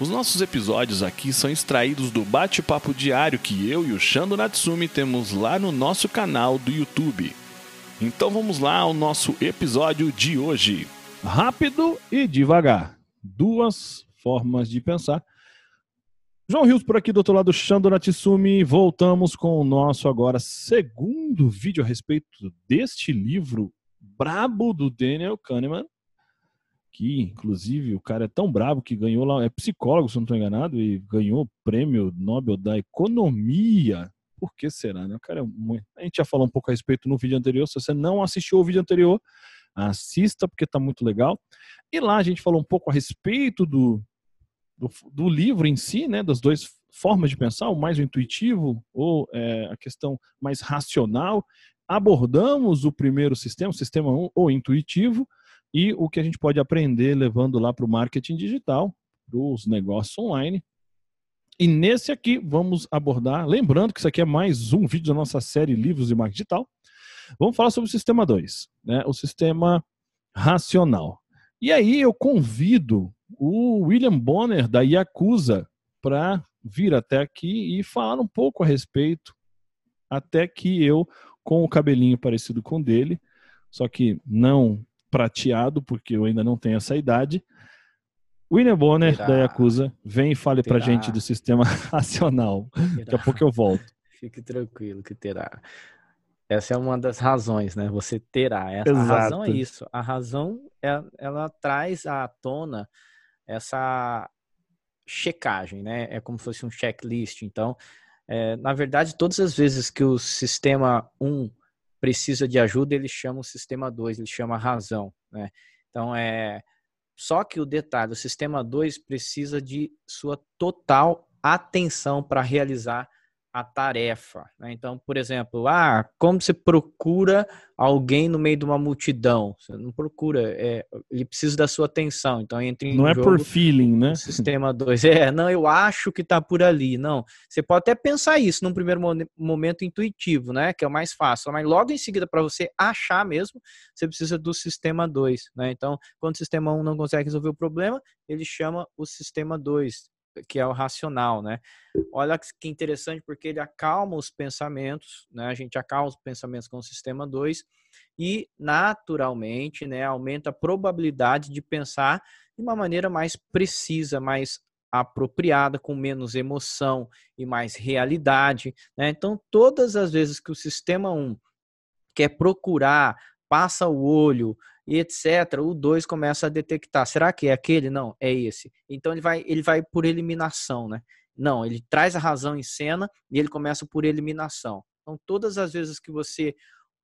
Os nossos episódios aqui são extraídos do bate-papo diário que eu e o Shando Natsumi temos lá no nosso canal do YouTube. Então vamos lá ao nosso episódio de hoje. Rápido e devagar. Duas formas de pensar. João Rios por aqui do outro lado, Shando Natsumi. Voltamos com o nosso agora segundo vídeo a respeito deste livro brabo do Daniel Kahneman aqui, inclusive, o cara é tão bravo que ganhou lá, é psicólogo, se não estou enganado, e ganhou o prêmio Nobel da Economia. Por que será, né? O cara é muito... A gente já falou um pouco a respeito no vídeo anterior. Se você não assistiu o vídeo anterior, assista, porque está muito legal. E lá a gente falou um pouco a respeito do, do, do livro em si, né? Das duas formas de pensar, o mais intuitivo ou é, a questão mais racional. Abordamos o primeiro sistema, o sistema 1, ou intuitivo, e o que a gente pode aprender levando lá para o marketing digital, para os negócios online. E nesse aqui vamos abordar, lembrando que isso aqui é mais um vídeo da nossa série Livros de Marketing Digital. Vamos falar sobre o sistema 2, né? o sistema racional. E aí eu convido o William Bonner da Yakuza para vir até aqui e falar um pouco a respeito, até que eu, com o cabelinho parecido com o dele, só que não prateado, porque eu ainda não tenho essa idade. William Bonner, terá. da Yakuza, vem e fale terá. pra gente do sistema racional. Terá. Daqui a pouco eu volto. Fique tranquilo que terá. Essa é uma das razões, né? Você terá. A razão é isso. A razão, é, ela traz à tona essa checagem, né? É como se fosse um checklist. Então, é, na verdade, todas as vezes que o sistema 1 precisa de ajuda, ele chama o sistema 2, ele chama a razão, né? Então é só que o detalhe, o sistema 2 precisa de sua total atenção para realizar a tarefa. Né? Então, por exemplo, ah, como você procura alguém no meio de uma multidão? Você não procura, é, ele precisa da sua atenção. Então, entre não é por feeling, né? Sistema 2. É, não, eu acho que está por ali. Não, você pode até pensar isso num primeiro momento intuitivo, né? Que é o mais fácil. Mas logo em seguida, para você achar mesmo, você precisa do sistema 2. Né? Então, quando o sistema 1 um não consegue resolver o problema, ele chama o sistema 2 que é o racional, né? Olha que interessante, porque ele acalma os pensamentos, né? A gente acalma os pensamentos com o sistema 2 e, naturalmente, né, aumenta a probabilidade de pensar de uma maneira mais precisa, mais apropriada, com menos emoção e mais realidade, né? Então, todas as vezes que o sistema 1 quer procurar, passa o olho, e etc. O 2 começa a detectar, será que é aquele? Não, é esse. Então ele vai, ele vai por eliminação, né? Não, ele traz a razão em cena e ele começa por eliminação. Então todas as vezes que você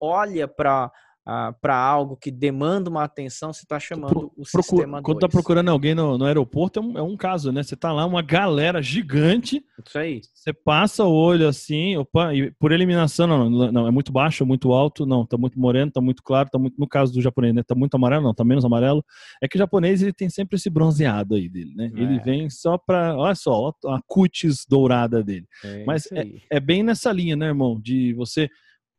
olha para ah, para algo que demanda uma atenção, você está chamando o Procura, sistema Quando está procurando alguém no, no aeroporto, é um, é um, caso, né? Você está lá, uma galera gigante. Isso aí. Você passa o olho assim, opa, e por eliminação, não, não, não, é muito baixo, é muito alto, não, está muito moreno, está muito claro, tá muito, no caso do japonês, né? Tá muito amarelo, não, está menos amarelo. É que o japonês, ele tem sempre esse bronzeado aí dele, né? É. Ele vem só para, olha só, a cutis dourada dele. É Mas é, é bem nessa linha, né, irmão? De você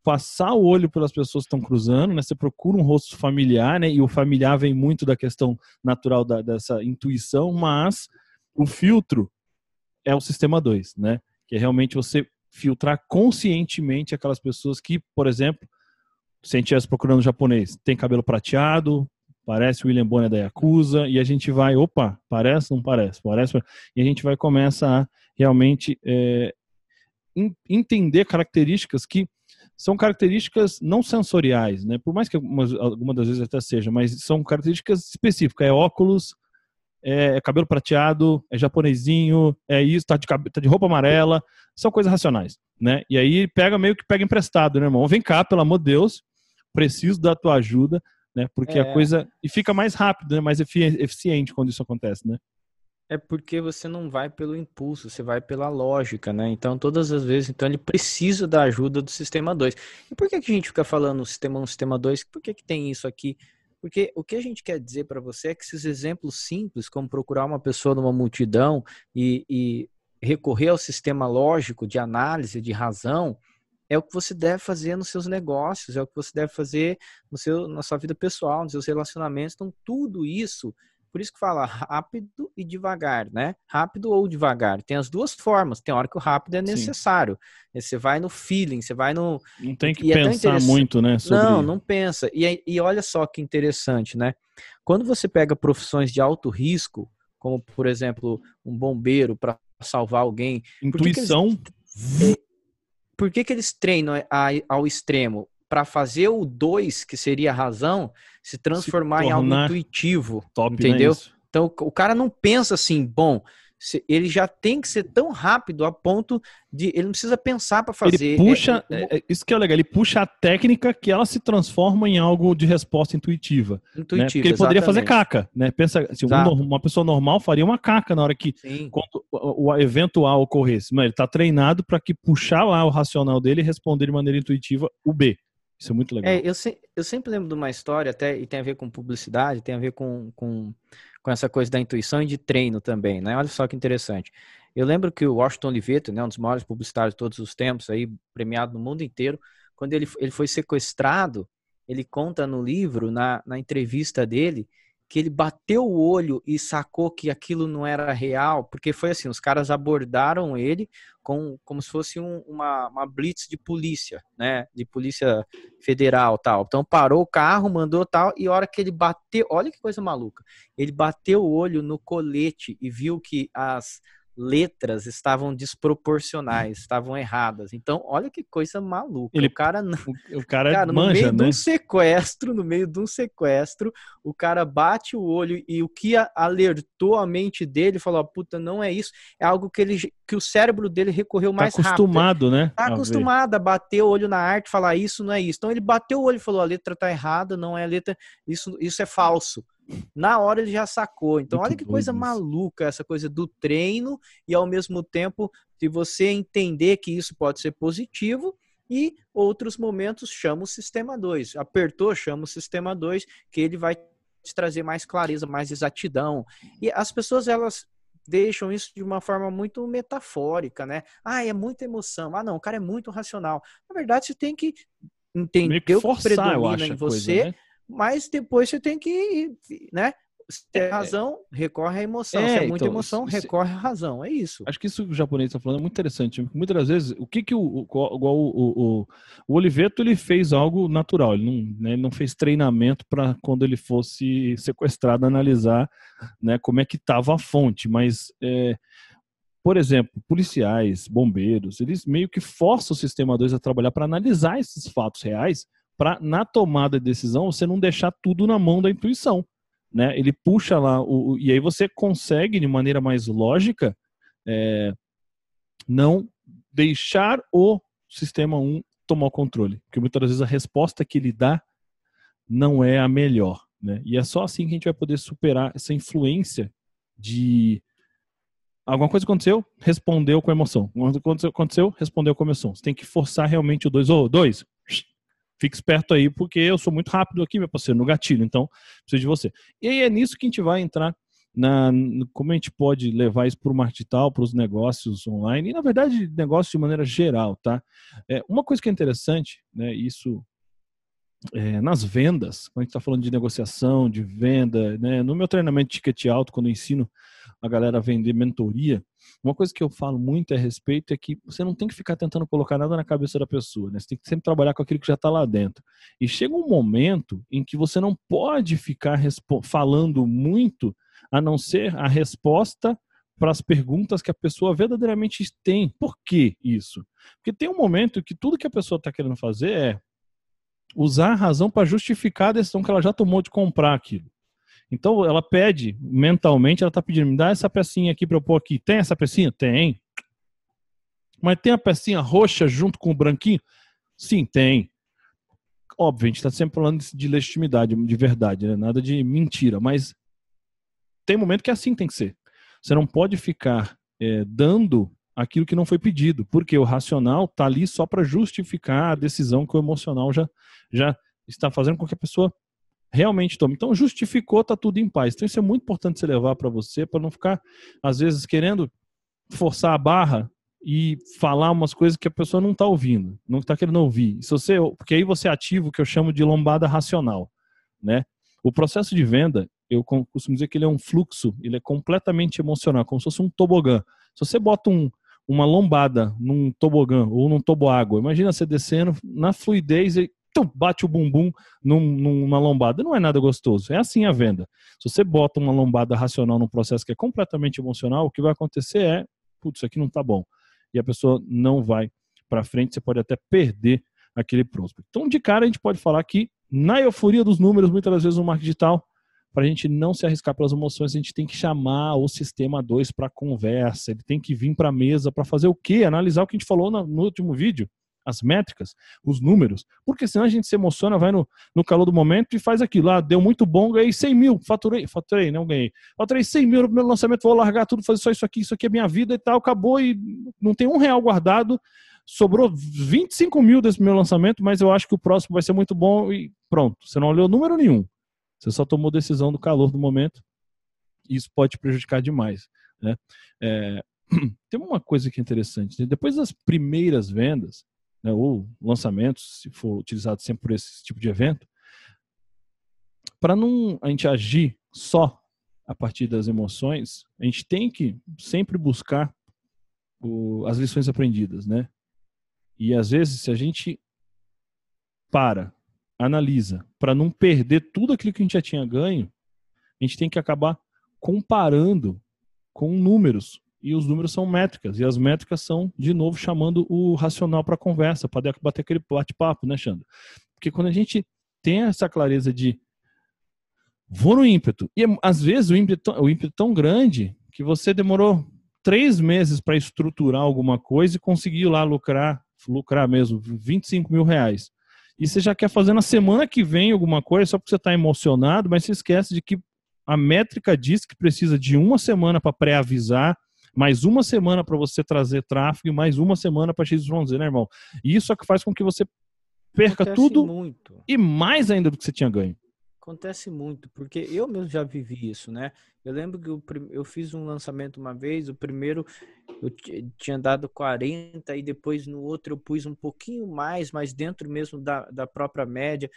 passar o olho pelas pessoas que estão cruzando, né? Você procura um rosto familiar, né? E o familiar vem muito da questão natural da, dessa intuição, mas o filtro é o sistema 2, né? Que é realmente você filtrar conscientemente aquelas pessoas que, por exemplo, se a gente estivesse procurando japonês, tem cabelo prateado, parece o William Bonner da Yakuza, e a gente vai, opa, parece, não parece, parece, e a gente vai começar a realmente é, entender características que são características não sensoriais, né? Por mais que algumas, algumas das vezes até seja, mas são características específicas. É óculos, é, é cabelo prateado, é japonesinho, é isso, tá de, tá de roupa amarela, são coisas racionais, né? E aí pega meio que pega emprestado, né, irmão? Vem cá, pelo amor de Deus, preciso da tua ajuda, né? Porque é. a coisa e fica mais rápido, né? Mais eficiente quando isso acontece, né? É porque você não vai pelo impulso, você vai pela lógica, né? Então, todas as vezes, então ele precisa da ajuda do sistema 2. E por que, que a gente fica falando sistema 1, sistema 2? Por que, que tem isso aqui? Porque o que a gente quer dizer para você é que esses exemplos simples, como procurar uma pessoa numa multidão e, e recorrer ao sistema lógico de análise, de razão, é o que você deve fazer nos seus negócios, é o que você deve fazer no seu, na sua vida pessoal, nos seus relacionamentos. Então, tudo isso por isso que fala rápido e devagar, né? Rápido ou devagar. Tem as duas formas. Tem hora que o rápido é necessário. Sim. Você vai no feeling, você vai no. Não tem que e é pensar é muito, né? Sobre... Não, não pensa. E, e olha só que interessante, né? Quando você pega profissões de alto risco, como por exemplo um bombeiro para salvar alguém. Intuição. Por que, eles, por que, que eles treinam ao extremo? Para fazer o 2, que seria a razão, se transformar se em algo intuitivo. Top, né, entendeu? Né, então o cara não pensa assim, bom, ele já tem que ser tão rápido a ponto de ele não precisa pensar para fazer. Ele puxa, é, é, é, isso que é legal, ele puxa a técnica que ela se transforma em algo de resposta intuitiva. Intuitiva, né? Porque ele poderia fazer caca, né? Pensa, se um, uma pessoa normal faria uma caca na hora que o, o, evento A ocorresse, mas ele está treinado para que puxar lá o racional dele e responder de maneira intuitiva o B. Isso é muito legal. É, eu, se, eu sempre lembro de uma história, até, e tem a ver com publicidade, tem a ver com, com, com essa coisa da intuição e de treino também, né? Olha só que interessante. Eu lembro que o Washington Oliveto, né, um dos maiores publicitários de todos os tempos, aí, premiado no mundo inteiro, quando ele, ele foi sequestrado, ele conta no livro, na, na entrevista dele, que ele bateu o olho e sacou que aquilo não era real, porque foi assim, os caras abordaram ele com, como se fosse um, uma, uma blitz de polícia, né, de polícia federal tal. Então parou o carro, mandou tal, e a hora que ele bateu, olha que coisa maluca, ele bateu o olho no colete e viu que as letras estavam desproporcionais, estavam erradas. Então, olha que coisa maluca. Ele, o cara não, o cara, cara manja, no meio né? de um sequestro, no meio de um sequestro, o cara bate o olho e o que alertou a mente dele, falou: "Puta, não é isso". É algo que ele que o cérebro dele recorreu tá mais tá acostumado, rápido. né? Tá acostumado a bater o olho na arte, falar isso não é isso. Então ele bateu o olho e falou: "A letra tá errada, não é a letra, isso isso é falso". Na hora ele já sacou. Então, Muito olha que coisa isso. maluca essa coisa do treino e ao mesmo tempo de você entender que isso pode ser positivo e outros momentos chama o sistema 2. Apertou, chama o sistema 2, que ele vai te trazer mais clareza, mais exatidão. E as pessoas elas deixam isso de uma forma muito metafórica, né? Ah, é muita emoção. Ah, não, o cara é muito racional. Na verdade, você tem que entender que forçar, o que predomina em você, coisa, né? Mas depois você tem que, né? Se tem é, é. razão, recorre à emoção. É, se é muita então, emoção, recorre à razão. É isso. Acho que isso que o japonês está falando é muito interessante. Muitas das vezes, o que, que o, o, o, o, o Oliveto ele fez algo natural. Ele não, né, ele não fez treinamento para quando ele fosse sequestrado analisar né, como é que estava a fonte. Mas, é, por exemplo, policiais, bombeiros, eles meio que forçam o sistema 2 a trabalhar para analisar esses fatos reais para na tomada de decisão você não deixar tudo na mão da intuição, né? Ele puxa lá o, e aí você consegue de maneira mais lógica é, não deixar o sistema 1 tomar o controle, porque muitas vezes a resposta que ele dá não é a melhor, né? E é só assim que a gente vai poder superar essa influência de alguma coisa aconteceu, respondeu com emoção. Alguma coisa aconteceu, respondeu com emoção. Você tem que forçar realmente o dois, ou oh, dois, Fique esperto aí, porque eu sou muito rápido aqui, meu parceiro, no gatilho, então preciso de você. E aí é nisso que a gente vai entrar na como a gente pode levar isso para o marketing digital, para os negócios online, e na verdade, negócios de maneira geral, tá? É, uma coisa que é interessante, né, isso é, nas vendas, quando a gente está falando de negociação, de venda, né, no meu treinamento de ticket alto, quando eu ensino a galera vender mentoria, uma coisa que eu falo muito a respeito é que você não tem que ficar tentando colocar nada na cabeça da pessoa, né? Você tem que sempre trabalhar com aquilo que já está lá dentro. E chega um momento em que você não pode ficar falando muito a não ser a resposta para as perguntas que a pessoa verdadeiramente tem. Por que isso? Porque tem um momento que tudo que a pessoa está querendo fazer é usar a razão para justificar a decisão que ela já tomou de comprar aquilo. Então ela pede mentalmente, ela está pedindo, me dá essa pecinha aqui para eu pôr aqui. Tem essa pecinha? Tem. Mas tem a pecinha roxa junto com o branquinho? Sim, tem. Óbvio, a gente está sempre falando de legitimidade, de verdade, né? nada de mentira, mas tem momento que é assim tem que ser. Você não pode ficar é, dando aquilo que não foi pedido, porque o racional está ali só para justificar a decisão que o emocional já, já está fazendo com que a pessoa realmente tome. Então, justificou, está tudo em paz. Então, isso é muito importante você levar para você, para não ficar, às vezes, querendo forçar a barra e falar umas coisas que a pessoa não está ouvindo, não está querendo ouvir. Se você, porque aí você ativa o que eu chamo de lombada racional, né? O processo de venda, eu costumo dizer que ele é um fluxo, ele é completamente emocional, como se fosse um tobogã. Se você bota um, uma lombada num tobogã ou num toboágua, imagina você descendo na fluidez tum, bate o bumbum num, numa lombada. Não é nada gostoso. É assim a venda. Se você bota uma lombada racional num processo que é completamente emocional, o que vai acontecer é, putz, isso aqui não tá bom. E a pessoa não vai para frente, você pode até perder aquele prospect. Então, de cara, a gente pode falar que na euforia dos números, muitas vezes no marketing digital, para a gente não se arriscar pelas emoções, a gente tem que chamar o sistema 2 para conversa, ele tem que vir para a mesa para fazer o quê? Analisar o que a gente falou no, no, último vídeo, as métricas, os números, porque senão a gente se emociona, vai no, no calor do momento e faz aquilo, ah, deu muito bom, ganhei 100 mil, faturei, faturei, não ganhei, faturei 100 mil no primeiro lançamento, vou largar tudo, fazer só isso aqui, isso aqui é minha vida e tal, acabou e não tem um real guardado, sobrou 25 mil desse meu lançamento, mas eu acho que o próximo vai ser muito bom e pronto. Você não olhou número nenhum. Você só tomou decisão do calor do momento. E isso pode prejudicar demais. Né? É, tem uma coisa que é interessante. Né? Depois das primeiras vendas, né, ou lançamentos, se for utilizado sempre por esse tipo de evento, para não a gente agir só a partir das emoções, a gente tem que sempre buscar o, as lições aprendidas, né? E às vezes, se a gente para, analisa, para não perder tudo aquilo que a gente já tinha ganho, a gente tem que acabar comparando com números. E os números são métricas. E as métricas são, de novo, chamando o racional para conversa, para bater aquele bate-papo, né, Xandro? Porque quando a gente tem essa clareza de vou no ímpeto, e às vezes o ímpeto, o ímpeto é tão grande que você demorou três meses para estruturar alguma coisa e conseguiu lá lucrar lucrar mesmo 25 mil reais. E você já quer fazer na semana que vem alguma coisa só porque você está emocionado, mas você esquece de que a métrica diz que precisa de uma semana para pré-avisar, mais uma semana para você trazer tráfego e mais uma semana para XYZ, né, irmão? E isso é que faz com que você perca Acontece tudo muito. e mais ainda do que você tinha ganho. Acontece muito, porque eu mesmo já vivi isso, né? Eu lembro que eu, eu fiz um lançamento uma vez, o primeiro eu tinha dado 40 e depois no outro eu pus um pouquinho mais, mas dentro mesmo da, da própria média,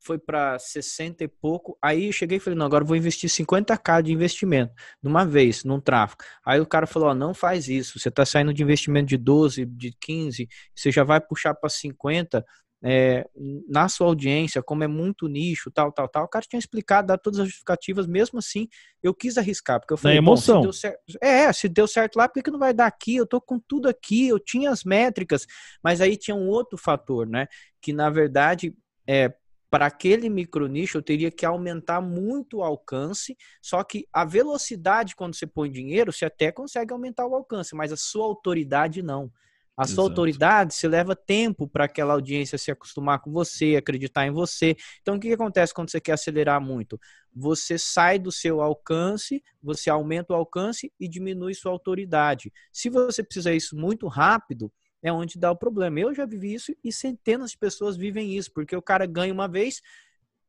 foi para 60 e pouco. Aí eu cheguei e falei, não, agora vou investir 50k de investimento, de uma vez, num tráfego. Aí o cara falou, ó, não faz isso, você está saindo de investimento de 12, de 15, você já vai puxar para 50, é, na sua audiência, como é muito nicho, tal, tal, tal. O cara tinha explicado, dado todas as justificativas, mesmo assim, eu quis arriscar, porque eu falei, é emoção. Bom, se certo, é, se deu certo lá, por que, não vai dar aqui? Eu tô com tudo aqui, eu tinha as métricas, mas aí tinha um outro fator, né? Que na verdade, é, para aquele micronicho eu teria que aumentar muito o alcance, só que a velocidade quando você põe dinheiro, você até consegue aumentar o alcance, mas a sua autoridade não. A sua Exato. autoridade se leva tempo para aquela audiência se acostumar com você, acreditar em você. Então, o que, que acontece quando você quer acelerar muito? Você sai do seu alcance, você aumenta o alcance e diminui sua autoridade. Se você precisa isso muito rápido, é onde dá o problema. Eu já vivi isso e centenas de pessoas vivem isso, porque o cara ganha uma vez,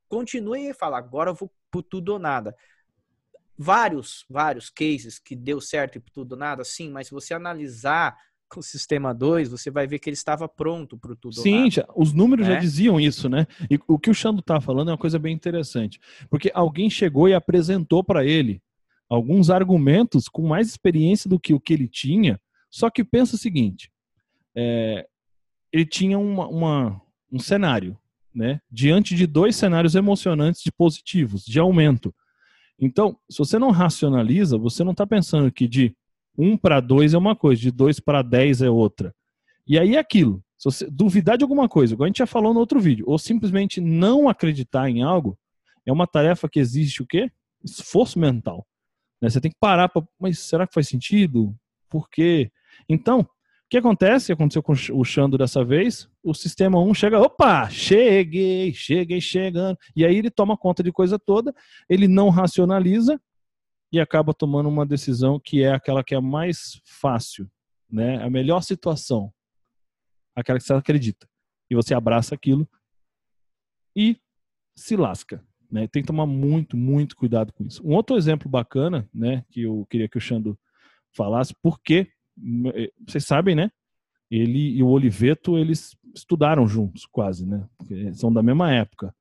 continua e fala, agora eu vou por tudo ou nada vários, vários cases que deu certo e por tudo ou nada, sim, mas se você analisar com o sistema 2, você vai ver que ele estava pronto para tudo. Sim, já, os números já né? diziam isso, né? E o que o Xando está falando é uma coisa bem interessante. Porque alguém chegou e apresentou para ele alguns argumentos com mais experiência do que o que ele tinha, só que pensa o seguinte: é, ele tinha uma, uma, um cenário, né? Diante de dois cenários emocionantes de positivos, de aumento. Então, se você não racionaliza, você não está pensando que de 1 para 2 é uma coisa, de 2 para 10 é outra. E aí é aquilo. Se você duvidar de alguma coisa, igual a gente já falou no outro vídeo, ou simplesmente não acreditar em algo, é uma tarefa que existe o quê? Esforço mental. Né? Você tem que parar para, mas será que faz sentido? Por quê? Então, que acontece? Aconteceu com o Xando dessa vez. O sistema 1 chega, opa, cheguei, cheguei chegando. E aí ele toma conta de coisa toda, ele não racionaliza, e acaba tomando uma decisão que é aquela que é mais fácil, né? A melhor situação, aquela que você acredita. E você abraça aquilo e se lasca. Né? Tem que tomar muito, muito cuidado com isso. Um outro exemplo bacana, né, que eu queria que o Xando falasse, porque vocês sabem, né? Ele e o Oliveto, eles estudaram juntos, quase, né? Porque são da mesma época.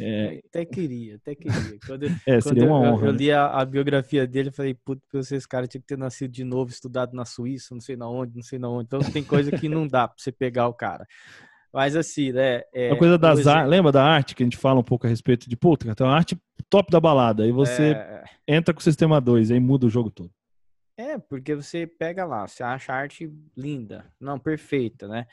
É... Até queria, até queria. Quando, é, seria uma honra. Eu, eu li a, a, biografia dele e falei, puto, vocês caras tinham que ter nascido de novo, estudado na Suíça, não sei na onde, não sei na onde. Então tem coisa que não dá pra você pegar o cara. Mas assim, né? É, a coisa das exemplo... lembra da arte que a gente fala um pouco a respeito de puta, tem uma arte top da balada, aí você é... entra com o sistema 2, aí muda o jogo todo. É, porque você pega lá, você acha a arte linda, não perfeita, né?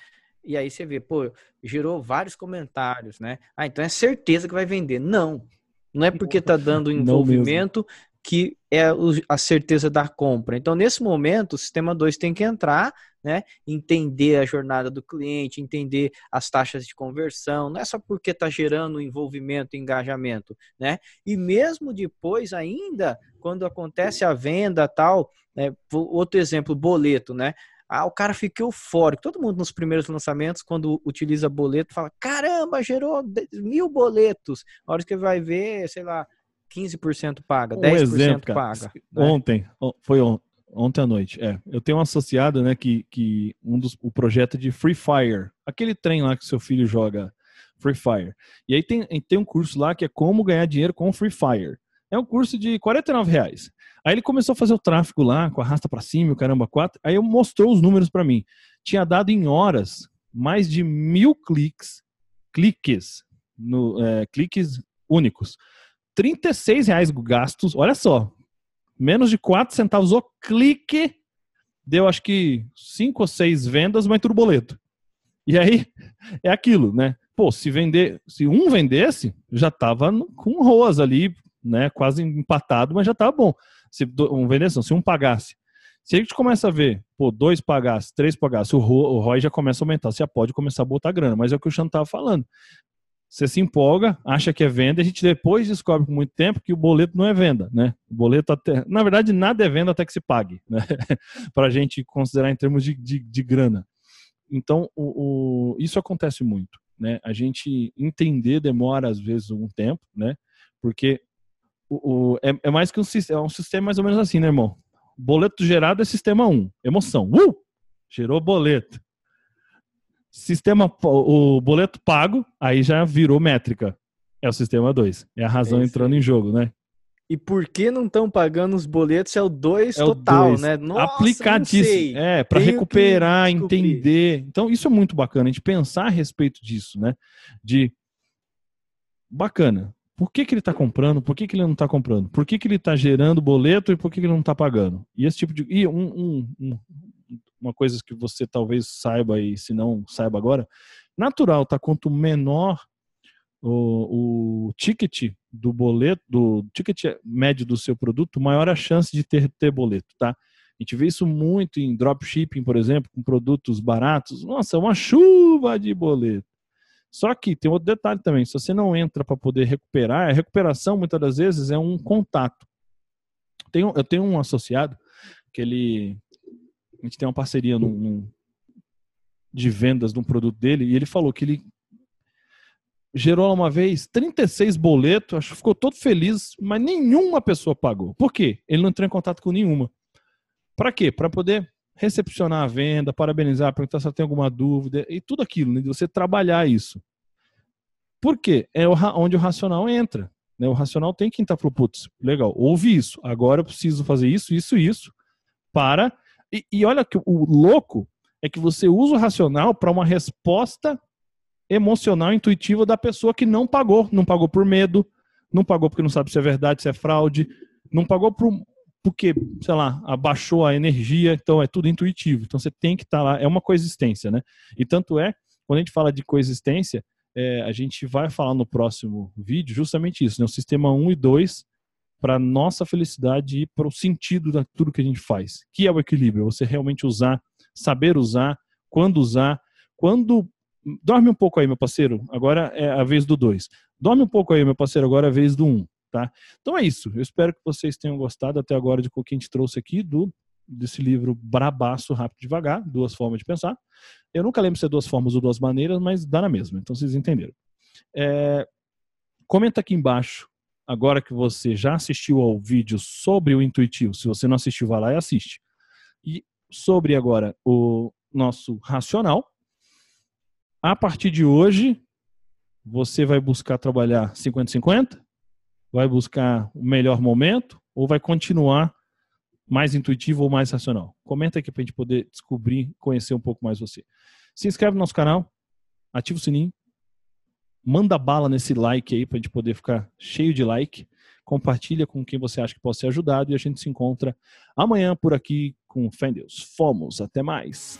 E aí você vê, pô, gerou vários comentários, né? Ah, então é certeza que vai vender. Não, não é porque tá dando envolvimento que é a certeza da compra. Então, nesse momento, o sistema 2 tem que entrar, né, entender a jornada do cliente, entender as taxas de conversão, não é só porque está gerando envolvimento e engajamento, né? E mesmo depois ainda, quando acontece a venda tal, né, outro exemplo, boleto, né? Ah, o cara fica eufórico. Todo mundo nos primeiros lançamentos, quando utiliza boleto, fala: caramba, gerou mil boletos. A hora que vai ver, sei lá, 15% paga, 10% um exemplo, paga. Né? Ontem, foi on, ontem à noite, é. Eu tenho um associado, né, que, que um dos, o projeto de Free Fire, aquele trem lá que seu filho joga Free Fire. E aí tem, tem um curso lá que é como ganhar dinheiro com Free Fire. É um curso de 49 reais. Aí ele começou a fazer o tráfego lá, com arrasta para cima, o caramba, quatro. Aí mostrou os números para mim. Tinha dado em horas mais de mil cliques, cliques, no, é, cliques únicos. 36 reais gastos, olha só, menos de 4 centavos o clique, deu acho que 5 ou 6 vendas, mas tudo boleto. E aí, é aquilo, né? Pô, se vender, se um vendesse, já tava com roas ali, né? Quase empatado, mas já tava bom. Se um vendesse, não, se um pagasse. Se a gente começa a ver, pô, dois pagasse, três pagasse, o ROI já começa a aumentar. Você já pode começar a botar grana, mas é o que o Xan tava falando. Você se empolga, acha que é venda, a gente depois descobre com muito tempo que o boleto não é venda, né? O boleto até, na verdade, nada é venda até que se pague, né? Para a gente considerar em termos de, de, de grana. Então, o, o, isso acontece muito, né? A gente entender demora às vezes um tempo, né? Porque o, o é, é, mais que um sistema, é um sistema mais ou menos assim, né, irmão? Boleto gerado é sistema 1, emoção. Uh! Gerou boleto. Sistema, o boleto pago, aí já virou métrica. É o sistema 2. É a razão é entrando em jogo, né? E por que não estão pagando os boletos? É o 2 é total, dois. né? Nossa, Aplicadíssimo. É, para recuperar, entender. Então, isso é muito bacana, a gente pensar a respeito disso, né? De bacana. Por que, que ele está comprando? Por que, que ele não está comprando? Por que, que ele está gerando boleto e por que, que ele não está pagando? E esse tipo de. E um, um, um, uma coisa que você talvez saiba e se não saiba agora, natural, tá? Quanto menor o, o ticket do boleto, do ticket médio do seu produto, maior a chance de ter, ter boleto, tá? A gente vê isso muito em dropshipping, por exemplo, com produtos baratos. Nossa, é uma chuva de boleto. Só que tem outro detalhe também: se você não entra para poder recuperar, a recuperação muitas das vezes é um contato. Tenho, eu tenho um associado que ele a gente tem uma parceria num, num, de vendas de um produto dele e ele falou que ele gerou uma vez 36 boletos, acho que ficou todo feliz, mas nenhuma pessoa pagou. Por quê? Ele não entrou em contato com nenhuma. Para quê? Para poder recepcionar a venda, parabenizar, perguntar se ela tem alguma dúvida e tudo aquilo, né? você trabalhar isso. Por quê? É onde o racional entra. Né? O racional tem que entrar para putz, legal, ouve isso, agora eu preciso fazer isso, isso, isso, para e, e olha que o louco é que você usa o racional para uma resposta emocional, intuitiva da pessoa que não pagou. Não pagou por medo, não pagou porque não sabe se é verdade, se é fraude, não pagou por, porque, sei lá, abaixou a energia, então é tudo intuitivo. Então você tem que estar tá lá, é uma coexistência, né? E tanto é, quando a gente fala de coexistência, é, a gente vai falar no próximo vídeo justamente isso, né? O sistema 1 e 2 para nossa felicidade e para o sentido de tudo que a gente faz, que é o equilíbrio, você realmente usar, saber usar, quando usar, quando dorme um pouco aí, meu parceiro, agora é a vez do 2. Dorme um pouco aí, meu parceiro, agora é a vez do 1. Um. Tá? Então é isso. Eu espero que vocês tenham gostado até agora de o que a gente trouxe aqui do desse livro Brabaço Rápido Devagar, Duas Formas de Pensar. Eu nunca lembro se é duas formas ou duas maneiras, mas dá na mesma. Então vocês entenderam. É, comenta aqui embaixo, agora que você já assistiu ao vídeo sobre o intuitivo. Se você não assistiu, vai lá e assiste. E sobre agora o nosso racional. A partir de hoje, você vai buscar trabalhar 50-50? Vai buscar o melhor momento? Ou vai continuar mais intuitivo ou mais racional? Comenta aqui para a gente poder descobrir, conhecer um pouco mais você. Se inscreve no nosso canal, ativa o sininho, manda bala nesse like aí para a gente poder ficar cheio de like. Compartilha com quem você acha que pode ser ajudado e a gente se encontra amanhã por aqui com fé Deus. Fomos, até mais.